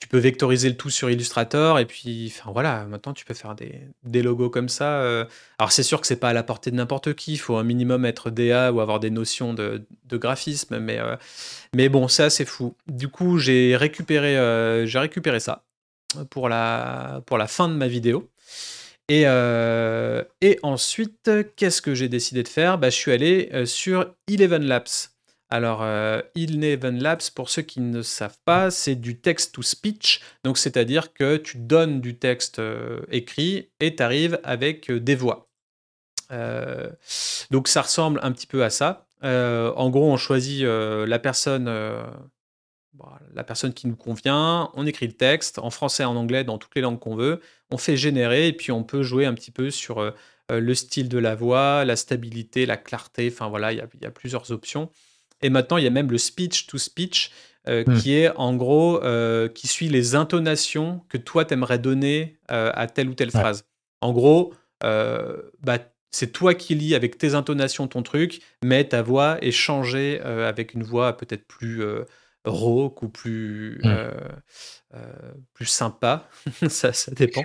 tu peux vectoriser le tout sur Illustrator et puis enfin voilà maintenant tu peux faire des, des logos comme ça euh. alors c'est sûr que c'est pas à la portée de n'importe qui il faut un minimum être DA ou avoir des notions de, de graphisme mais mais bon ça c'est fou du coup j'ai récupéré j'ai récupéré ça pour la pour la fin de ma vidéo et, et ensuite qu'est-ce que j'ai décidé de faire? Bah, je suis allé sur Eleven Labs alors, euh, Eleven Labs, pour ceux qui ne savent pas, c'est du text-to-speech. Donc, c'est-à-dire que tu donnes du texte euh, écrit et tu arrives avec euh, des voix. Euh, donc, ça ressemble un petit peu à ça. en gros, on choisit la personne, la personne qui nous convient. On écrit le texte en français, en anglais, dans toutes les langues qu'on veut. On fait générer et puis on peut jouer un petit peu sur le style de la voix, la stabilité, la clarté. Enfin voilà, il y, a plusieurs options. Et maintenant, il y a même le speech to speech euh, hmm. qui est en gros euh, qui suit les intonations que toi t'aimerais donner euh, à telle ou telle phrase. En gros, bah, c'est toi qui lis avec tes intonations ton truc, mais ta voix est changée avec une voix peut-être plus rauque ou plus hmm. plus sympa. ça, ça dépend.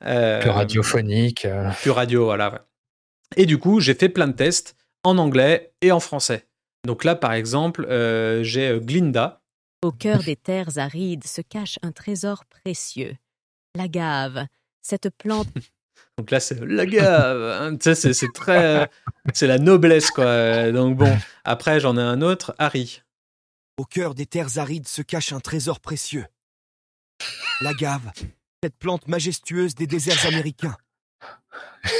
plus radiophonique. Plus radio, voilà. Et du coup, j'ai fait plein de tests en anglais et en français. Donc là, par exemple, euh, j'ai euh, Glinda. Au cœur des terres arides se cache un trésor précieux. La gave, cette plante. Donc là, c'est la gave. Hein, tu sais, c'est très. c'est la noblesse, quoi. Donc bon, après, j'en ai un autre, Harry. Au cœur des terres arides se cache un trésor précieux. La gave, cette plante majestueuse des déserts américains.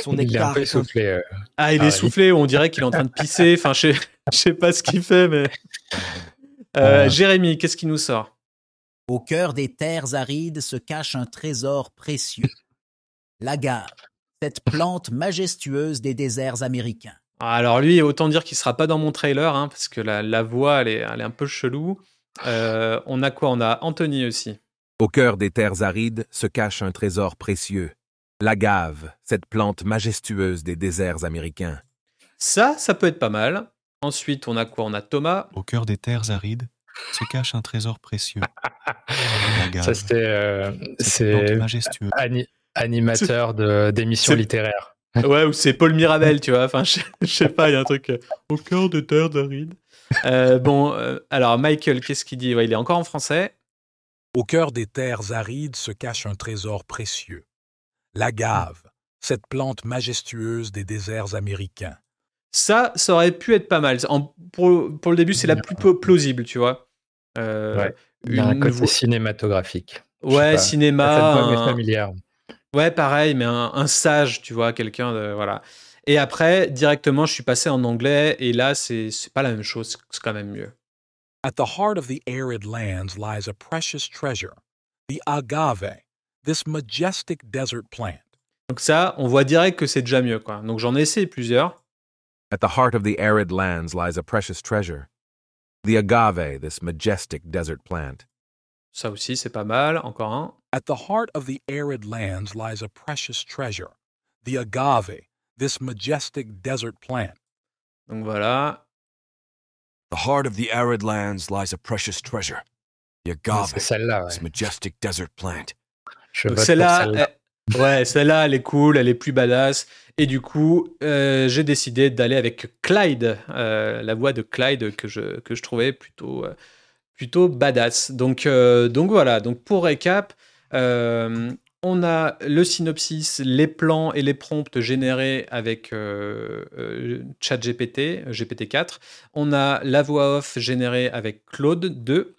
Son il est un peu soufflé. Euh, ah, il est soufflé, on dirait qu'il est en train de pisser. Enfin, je sais, sais pas ce qu'il fait, mais. Euh, Jérémy, qu'est-ce qui nous sort? Au cœur des terres arides se cache un trésor précieux. L'agave, cette plante majestueuse des déserts américains. Alors lui, autant dire qu'il sera pas dans mon trailer, hein, parce que la, voix, elle est, elle est, un peu chelou. Euh, on a quoi? On a Anthony aussi. Au cœur des terres arides se cache un trésor précieux. L'agave, cette plante majestueuse des déserts américains. Ça, ça peut être pas mal. Ensuite, on a quoi? On a Thomas. Au cœur des terres arides se cache un trésor précieux. ça, c'était. Euh, c'est majestueux. animateur d'émissions littéraires. Ouais, ou c'est Paul Mirabel, tu vois. Enfin, je, sais pas, il y a un truc. Euh, au cœur des terres arides. Euh, bon, alors Michael, qu'est-ce qu'il dit? Il est encore en français. Au cœur des terres arides se cache un trésor précieux l'agave, cette plante majestueuse des déserts américains. Ça, ça aurait pu être pas mal. pour, pour, le début, c'est la plus plausible, tu vois. Euh, ouais. Il un côté cinématographique. Ouais, cinéma. familière. Ouais, pareil, mais un, sage, tu vois, quelqu'un de. Voilà. Et après, directement, je suis passé en anglais, et là, c'est pas la même chose, c'est quand même mieux. At the heart of the arid lands lies a precious treasure, the agave, this majestic desert plant. Donc ça, on voit direct que c'est déjà mieux, quoi. Donc j'en ai essayé plusieurs. At the heart of the arid lands lies a precious treasure, the agave, this majestic desert plant. Ça aussi, c'est pas mal. Encore un. At the heart of the arid lands lies a precious treasure, the agave, this majestic desert plant. Donc voilà. The heart of the arid lands lies a precious treasure, the agave, this majestic desert plant celle-là, ouais, celle-là, elle est cool, elle est plus badass. Et du coup, euh, j'ai décidé d'aller avec Clyde, euh, la voix de Clyde que je, que je trouvais plutôt, euh, plutôt badass. Donc, donc voilà, donc pour récap, on a le synopsis, les plans et les prompts générés avec ChatGPT, GPT-4. On a la voix off générée avec Claude 2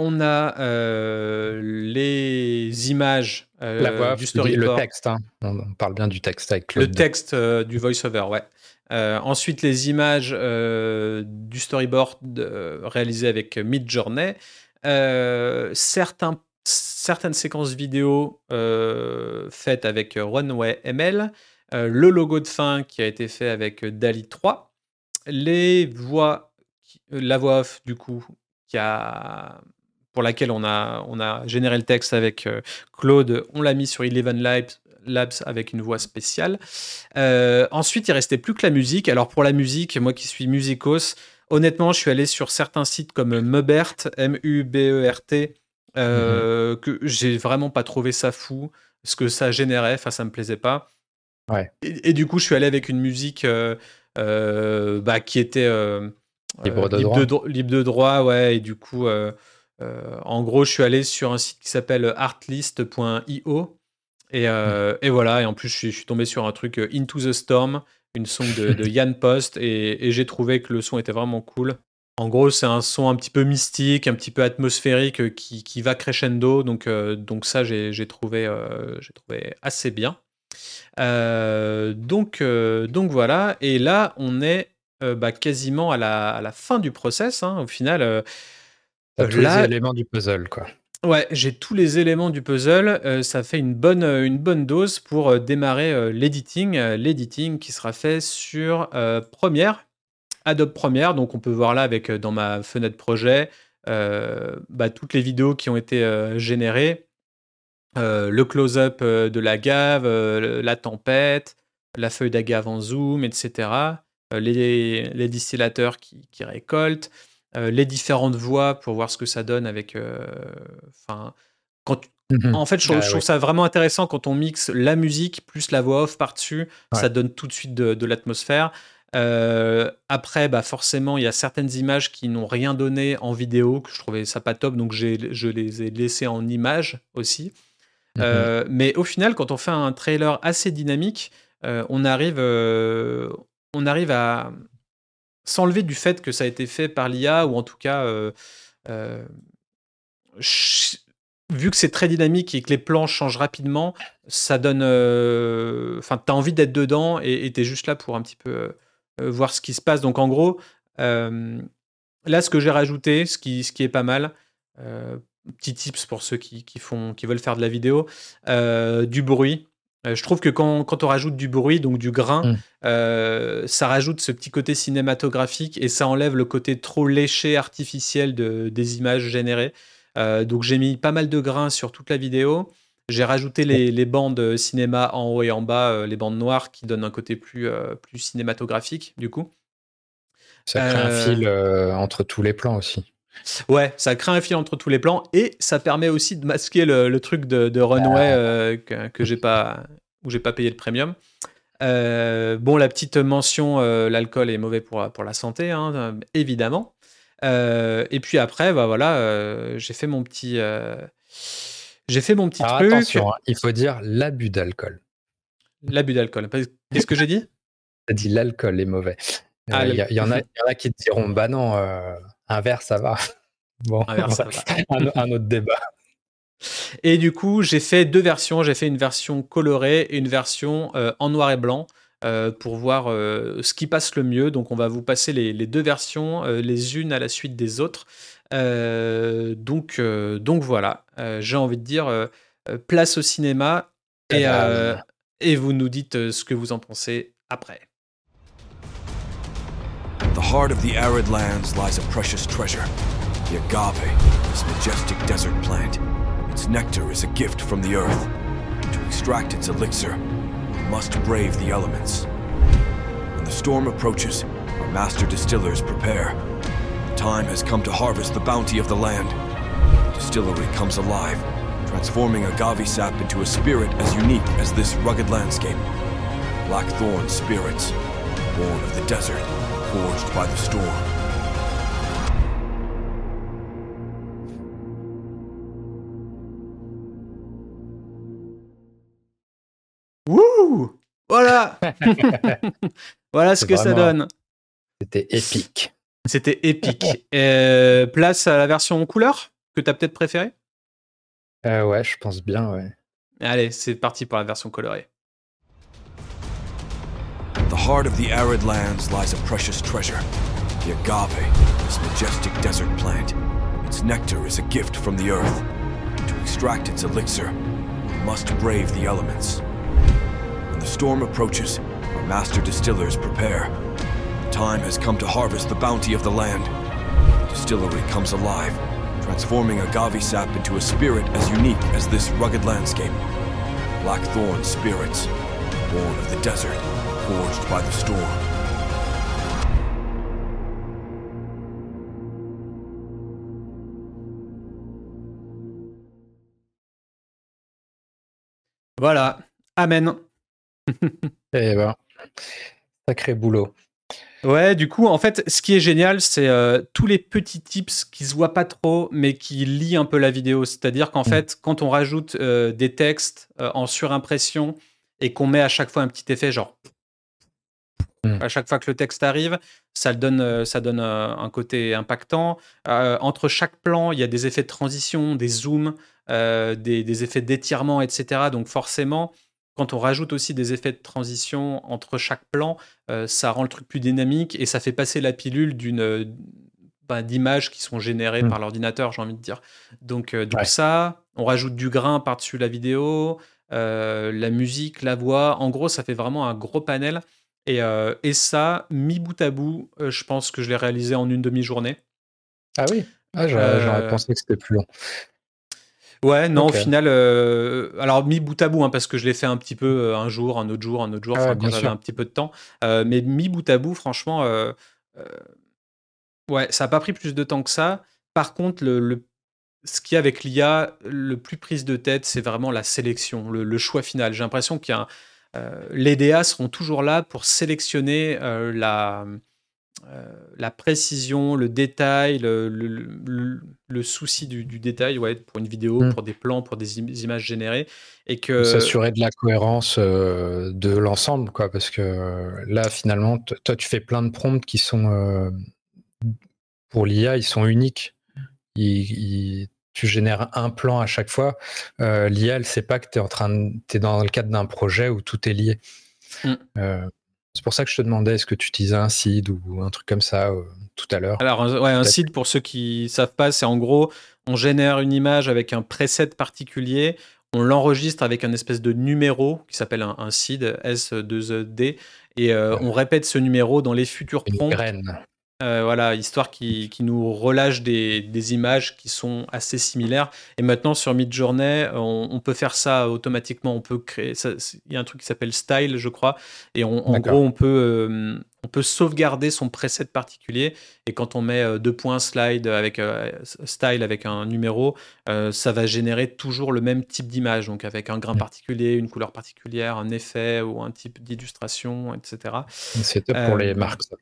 on a euh, les images euh, du storyboard. Le texte, hein. on parle bien du texte avec Le texte euh, du voice-over, ouais. Ensuite, les images du storyboard réalisées avec Midjourney. certains, certaines séquences vidéo faites avec Runway ML. le logo de fin qui a été fait avec DALI 3. Les voix, la voix off, du coup, qui a pour laquelle on a, on a généré le texte avec euh, Claude. On l'a mis sur Eleven Labs avec une voix spéciale. Euh, ensuite, il restait plus que la musique. Alors pour la musique, moi qui suis musicos, honnêtement, je suis allé sur certains sites comme Mubert, M-U-B-E-R-T, euh, que j'ai vraiment pas trouvé ça fou, ce que ça générait, enfin ça me plaisait pas. Ouais. Et, du coup, je suis allé avec une musique bah, qui était libre, de, libre, droit. De, libre de droit, ouais, et du coup, en gros, je suis allé sur un site qui s'appelle artlist.io. Et, mmh. et, voilà, et en plus, je suis, je suis, tombé sur un truc Into the Storm, une son de, de Yann Post, et, et j'ai trouvé que le son était vraiment cool. En gros, c'est un son un petit peu mystique, un petit peu atmosphérique euh, qui, qui va crescendo. Donc, euh, donc ça, j'ai trouvé, euh, assez bien. donc, donc voilà. Et là, on est bah, quasiment à la, à la, fin du process. Hein. Au final, tous les éléments du puzzle, quoi. Ouais, j'ai tous les éléments du puzzle. ça fait une bonne, une bonne dose pour démarrer l'editing. L'editing qui sera fait sur Première Adobe Premiere. Donc, on peut voir là avec euh, dans ma fenêtre projet euh, bah, toutes les vidéos qui ont été euh, générées. le close-up de la gave, la tempête, la feuille d'agave en zoom, etc. Les, les, distillateurs qui, récoltent, les différentes voix pour voir ce que ça donne avec. Enfin, quand mmh En fait, je, ah trouve, ça vraiment intéressant quand on mixe la musique plus la voix off par-dessus. Ça donne tout de suite de l'atmosphère. Euh, après, bah forcément, il y a certaines images qui n'ont rien donné en vidéo, que je trouvais ça pas top, donc je les ai laissées en images aussi. Euh, mais au final, quand on fait un trailer assez dynamique, euh, on, arrive, on arrive à s'enlever du fait que ça a été fait par l'IA, ou en tout cas, vu que c'est très dynamique et que les plans changent rapidement, ça donne. Enfin, tu as envie d'être dedans et tu es juste là pour un petit peu euh, voir ce qui se passe. Donc en gros, euh, là, ce que j'ai rajouté, ce qui, est pas mal, euh, petit tips pour ceux qui, font, qui veulent faire de la vidéo, du bruit. Je trouve que quand, quand, on rajoute du bruit, donc du grain, mmh. ça rajoute ce petit côté cinématographique et ça enlève le côté trop léché, artificiel de, des images générées. donc j'ai mis pas mal de grains sur toute la vidéo. J'ai rajouté les, bandes cinéma en haut et en bas, euh, les bandes noires qui donnent un côté plus, euh, plus cinématographique, du coup. Ça crée un euh, fil entre tous les plans aussi. Ouais, ça crée un fil entre tous les plans et ça permet aussi de masquer le, truc de, runway ah. que, que j'ai pas, où j'ai pas payé le premium. bon, la petite mention, l'alcool est mauvais pour, pour la santé, hein, évidemment. et puis après, bah voilà, j'ai fait mon petit j'ai fait mon petit truc. Attention, hein, il faut dire l'abus d'alcool. L'abus d'alcool. Qu'est-ce que j'ai dit? T'as dit l'alcool est mauvais. Il ah, euh, y, y, en a, y en a qui te diront bah non, euh, un verre ça va. Bon, un, verre, ça va. un, autre débat. Et du coup, j'ai fait deux versions. J'ai fait une version colorée et une version euh, en noir et blanc. pour voir ce qui passe le mieux. Donc on va vous passer les, les deux versions, les unes à la suite des autres. Euh, donc, euh, donc voilà, euh, j'ai envie de dire place au cinéma et, et vous nous dites ce que vous en pensez après. Heart of the arid lands lies a precious treasure, the agave, this majestic desert plant. Its nectar is a gift from the earth. To extract its elixir, we must brave the elements. When the storm approaches, our master distillers prepare The time has come to harvest the bounty of the land. The distillery comes alive, transforming agave sap into a spirit as unique as this rugged landscape. Blackthorn spirits, born of the desert, forged by the storm. Wouh Voilà Voilà ce que ça donne. C'était épique. C'était épique. Euh, place à la version couleur que tu as peut-être préférée? Euh, Ouais, je pense bien, ouais. Allez, c'est parti pour la version colorée. Heart of the arid lands lies a precious treasure, the agave, this majestic desert plant. Its nectar is a gift from the earth. To extract its elixir, we must brave the elements. When the storm approaches, our master distillers prepare The time has come to harvest the bounty of the land. The distillery comes alive, transforming agave sap into a spirit as unique as this rugged landscape. Blackthorn spirits, born of the desert, by the storm. Voilà. Amen. Eh ben, sacré boulot. Ouais, du coup, en fait, ce qui est génial, c'est euh, tous les petits tips qui se voient pas trop, mais qui lient un peu la vidéo. C'est-à-dire qu'en mm. fait, quand on rajoute euh, des textes euh, en surimpression et qu'on met à chaque fois un petit effet, genre mm. à chaque fois que le texte arrive, ça donne, ça donne un côté impactant. entre chaque plan, il y a des effets de transition, des zooms, des, des, effets d'étirement, etc. Donc forcément, quand on rajoute aussi des effets de transition entre chaque plan, euh, ça rend le truc plus dynamique et ça fait passer la pilule d'une euh, bah, d'images qui sont générées mmh. par l'ordinateur, j'ai envie de dire. Donc, euh, ça, on rajoute du grain par-dessus la vidéo, la musique, la voix. En gros, ça fait vraiment un gros panel. Et, et ça, mis bout à bout, je pense que je l'ai réalisé en une demi-journée. Ah oui ah, J'aurais pensé que c'était plus long. Ouais, non, au final, euh, alors mis bout à bout, hein, parce que je l'ai fait un petit peu euh, un jour, un autre jour, un autre jour, ah quand j'avais un petit peu de temps. Euh, mais mis bout à bout, franchement, ouais, ça n'a pas pris plus de temps que ça. Par contre, le, ce qui est avec l'IA, le plus prise de tête, c'est vraiment la sélection, le, choix final. J'ai l'impression qu'il y a les DA seront toujours là pour sélectionner la euh, la précision, le détail, le, souci du, détail, ouais, pour une vidéo, mm. pour des plans, pour des images générées, et que s'assurer de la cohérence euh, de l'ensemble, quoi, parce que euh, là, finalement, toi, tu fais plein de prompts qui sont pour l'IA, ils sont uniques. Tu génères un plan à chaque fois. L'IA, elle sait pas que tu es en train, es dans le cadre d'un projet où tout est lié. Mm. C'est pour ça que je te demandais, est-ce que tu utilisais un seed ou un truc comme ça euh, tout à l'heure? Alors, ouais, un seed, pour ceux qui savent pas, c'est en gros, on génère une image avec un preset particulier, on l'enregistre avec un espèce de numéro qui s'appelle un, seed, S2D, et euh, on répète ce numéro dans les futurs prompts. Euh, voilà, histoire qui, qui nous relâche des, des, images qui sont assez similaires. Et maintenant, sur Midjourney, on, on peut faire ça automatiquement. On peut créer. Il y a un truc qui s'appelle Style, je crois. Et en gros, on peut, euh, on peut sauvegarder son preset particulier. Et quand on met euh, deux points slide avec Style avec un numéro, ça va générer toujours le même type d'image. Donc avec un grain particulier, une couleur particulière, un effet ou un type d'illustration, etc. C'est top pour les marques, ça.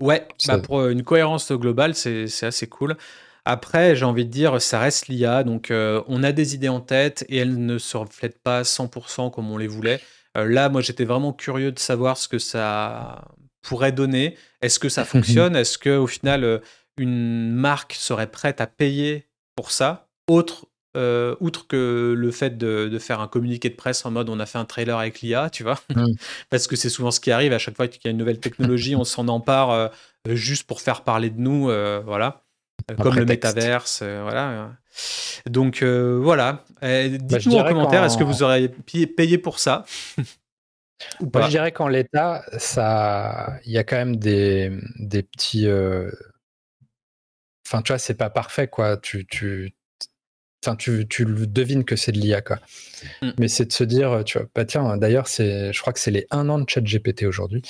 Ouais, bah pour euh, une cohérence globale, c'est assez cool. Après, j'ai envie de dire, ça reste l'IA, donc euh, on a des idées en tête et elles ne se reflètent pas 100% comme on les voulait. Euh, là, moi, j'étais vraiment curieux de savoir ce que ça pourrait donner. Est-ce que ça fonctionne? Est-ce que au final, une marque serait prête à payer pour ça? Autre euh, outre que le fait de, faire un communiqué de presse en mode on a fait un trailer avec l'IA, tu vois, mm. parce que c'est souvent ce qui arrive à chaque fois qu'il y a une nouvelle technologie, on s'en empare euh, juste pour faire parler de nous, euh, voilà, comme le métaverse, voilà. Donc voilà, bah, dites-nous en commentaire, est-ce que vous aurez payé pour ça? Ou pas? Je dirais qu'en l'état, ça, il y a quand même des, des petits. Enfin, tu vois, c'est pas parfait, quoi. Tu, tu Enfin, tu, tu devines que c'est de l'IA, quoi. Mm. Mais c'est de se dire, tu vois, bah tiens, d'ailleurs, c'est, je crois que c'est les un an de chat GPT aujourd'hui.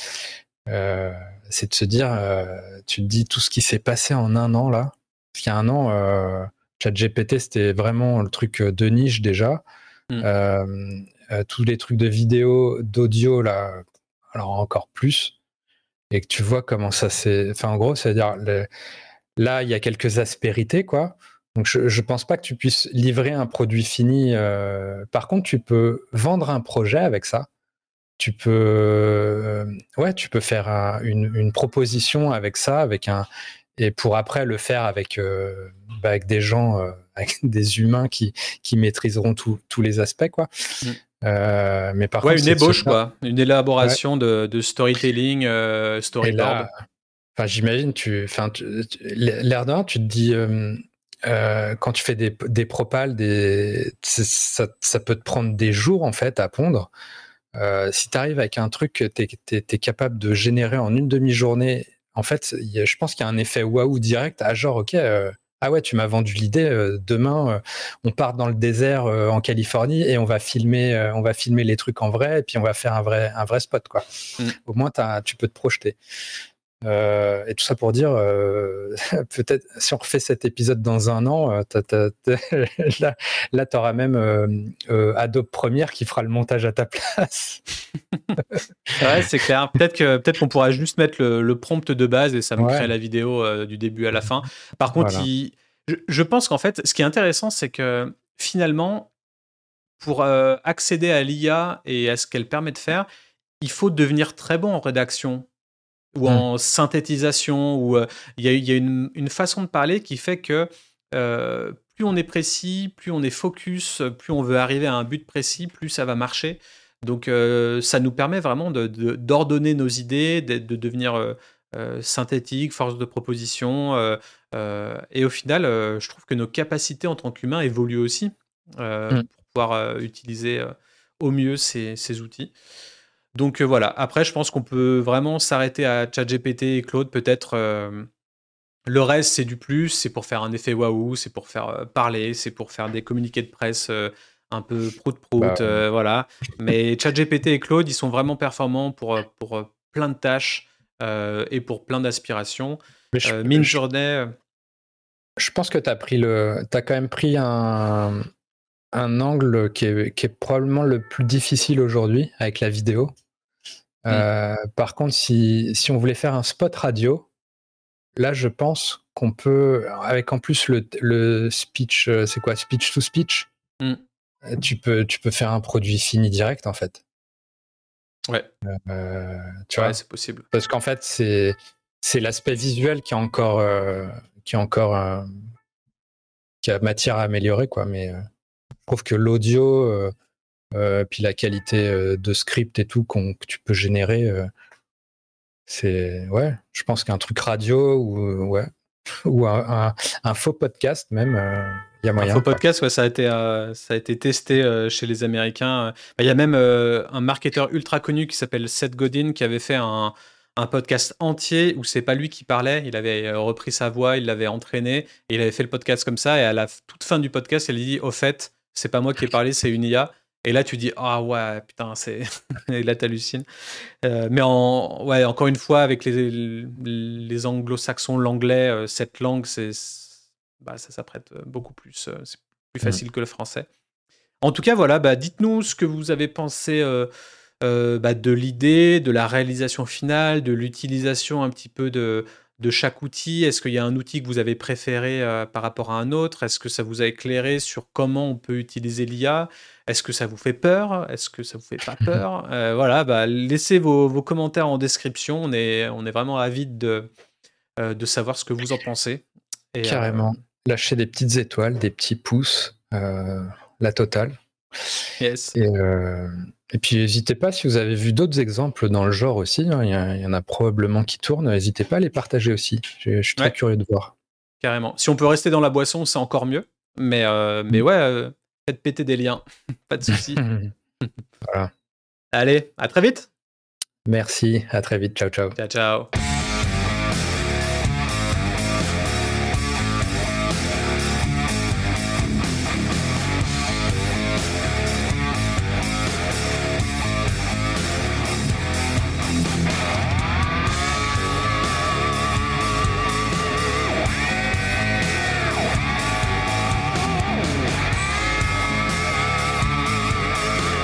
Euh, c'est de se dire, euh, tu te dis tout ce qui s'est passé en un an, là. Parce qu'il y a un an, euh, chat GPT, c'était vraiment le truc de niche déjà. Mm. tous les trucs de vidéo, d'audio, là, alors encore plus. Et que tu vois comment ça s'est. Enfin, en gros, c'est-à-dire, là, il y a quelques aspérités, quoi. Donc je ne pense pas que tu puisses livrer un produit fini. Euh, par contre, tu peux vendre un projet avec ça. Tu peux, euh, ouais, tu peux faire une, proposition avec ça, avec un, et pour après le faire avec, euh, bah, avec des gens, avec des humains qui, qui maîtriseront tous les aspects, quoi. Mm. mais par ouais, une ébauche, quoi, une élaboration de, de, storytelling, storyboard. Enfin, j'imagine, tu, enfin, l'air d'un, tu te dis euh, quand tu fais des, des propales, des, ça, ça, peut te prendre des jours en fait à pondre. Euh, si tu arrives avec un truc que tu es, capable de générer en une demi-journée, en fait, je pense qu'il y a un effet waouh direct à genre, ok, euh, ah ouais, tu m'as vendu l'idée, demain, on part dans le désert en Californie et on va, filmer, on va filmer les trucs en vrai et puis on va faire un vrai, un vrai spot. Quoi. Mm. Au moins, tu peux te projeter. Euh, et tout ça pour dire, euh, peut-être si on refait cet épisode dans un an, euh, là, tu auras même Adobe Premiere qui fera le montage à ta place. ouais, c'est clair. Peut-être qu'on pourra juste mettre le, prompt de base et ça me crée la vidéo du début à la fin. Par contre, je, pense qu'en fait, ce qui est intéressant, c'est que finalement, pour accéder à l'IA et à ce qu'elle permet de faire, il faut devenir très bon en rédaction ou mmh. en synthétisation, ou euh, il y a, une, façon de parler qui fait que euh, plus on est précis, plus on est focus, plus on veut arriver à un but précis, plus ça va marcher. Donc euh, ça nous permet vraiment d'ordonner nos idées, de, devenir synthétique, force de proposition. et au final, je trouve que nos capacités en tant qu'humains évoluent aussi mmh. pour pouvoir utiliser au mieux ces outils. Donc euh, voilà, après je pense qu'on peut vraiment s'arrêter à ChatGPT et Claude peut-être. Euh, le reste c'est du plus, c'est pour faire un effet waouh, c'est pour faire euh, parler, c'est pour faire des communiqués de presse un peu prout-prout, bah, voilà. Mais ChatGPT et Claude, ils sont vraiment performants pour, pour plein de tâches et pour plein d'aspirations. Mine journée. Je pense que tu as pris le. As quand même pris un, un angle qui est, qui est, probablement le plus difficile aujourd'hui avec la vidéo. Mmh. Euh, par contre, si, si, on voulait faire un spot radio, là, je pense qu'on peut, avec en plus le, le speech, euh, c'est quoi, speech to speech, mmh. euh, tu, peux, tu peux faire un produit fini direct, en fait. Ouais. tu vois, c'est possible. Parce qu'en fait, c'est, c'est l'aspect visuel qui est encore, qui est encore, qui a matière à améliorer, quoi. Mais je trouve que l'audio, puis la qualité euh, de script et tout que tu peux générer, euh, c'est ouais. Je pense qu'un truc radio ou ouais ou un, faux podcast même. il y a moyen, un faux podcast, ouais, ça a été, ça a été testé chez les Américains. Bah, il y a même un marketeur ultra connu qui s'appelle Seth Godin qui avait fait un, un podcast entier où c'est pas lui qui parlait, il avait repris sa voix, il l'avait entraîné et il avait fait le podcast comme ça. Et à la toute fin du podcast, il dit Au fait, c'est pas moi qui ai parlé, c'est une IA. Et là, tu dis, ah ouais, putain, c'est. et là, t'hallucines. Euh, mais en... ouais, encore une fois, avec les, les anglo-saxons, l'anglais, euh, cette langue, c'est, bah, ça s'apprête euh, beaucoup plus. c'est plus mmh. facile que le français. En tout cas, voilà, bah, dites-nous ce que vous avez pensé bah, de l'idée, de la réalisation finale, de l'utilisation un petit peu de, de chaque outil? Est-ce qu'il y a un outil que vous avez préféré par rapport à un autre? Est-ce que ça vous a éclairé sur comment on peut utiliser l'IA est-ce que ça vous fait peur? Est-ce que ça vous fait pas peur? Euh, Voilà, bah, laissez vos, commentaires en description. On est, on est vraiment avides de, euh, de savoir ce que vous en pensez. Et, euh, Carrément. Lâchez des petites étoiles, des petits pouces, la totale. Yes. Et, puis n'hésitez pas, si vous avez vu d'autres exemples dans le genre aussi, hein, il y, en a probablement qui tournent, n'hésitez pas à les partager aussi. Je, suis très curieux de voir. Carrément. Si on peut rester dans la boisson, c'est encore mieux. Mais, mais mm. ouais, Faites péter des liens, pas de souci. voilà. Allez, à très vite. Merci, à très vite. Ciao, ciao. Ciao, ciao.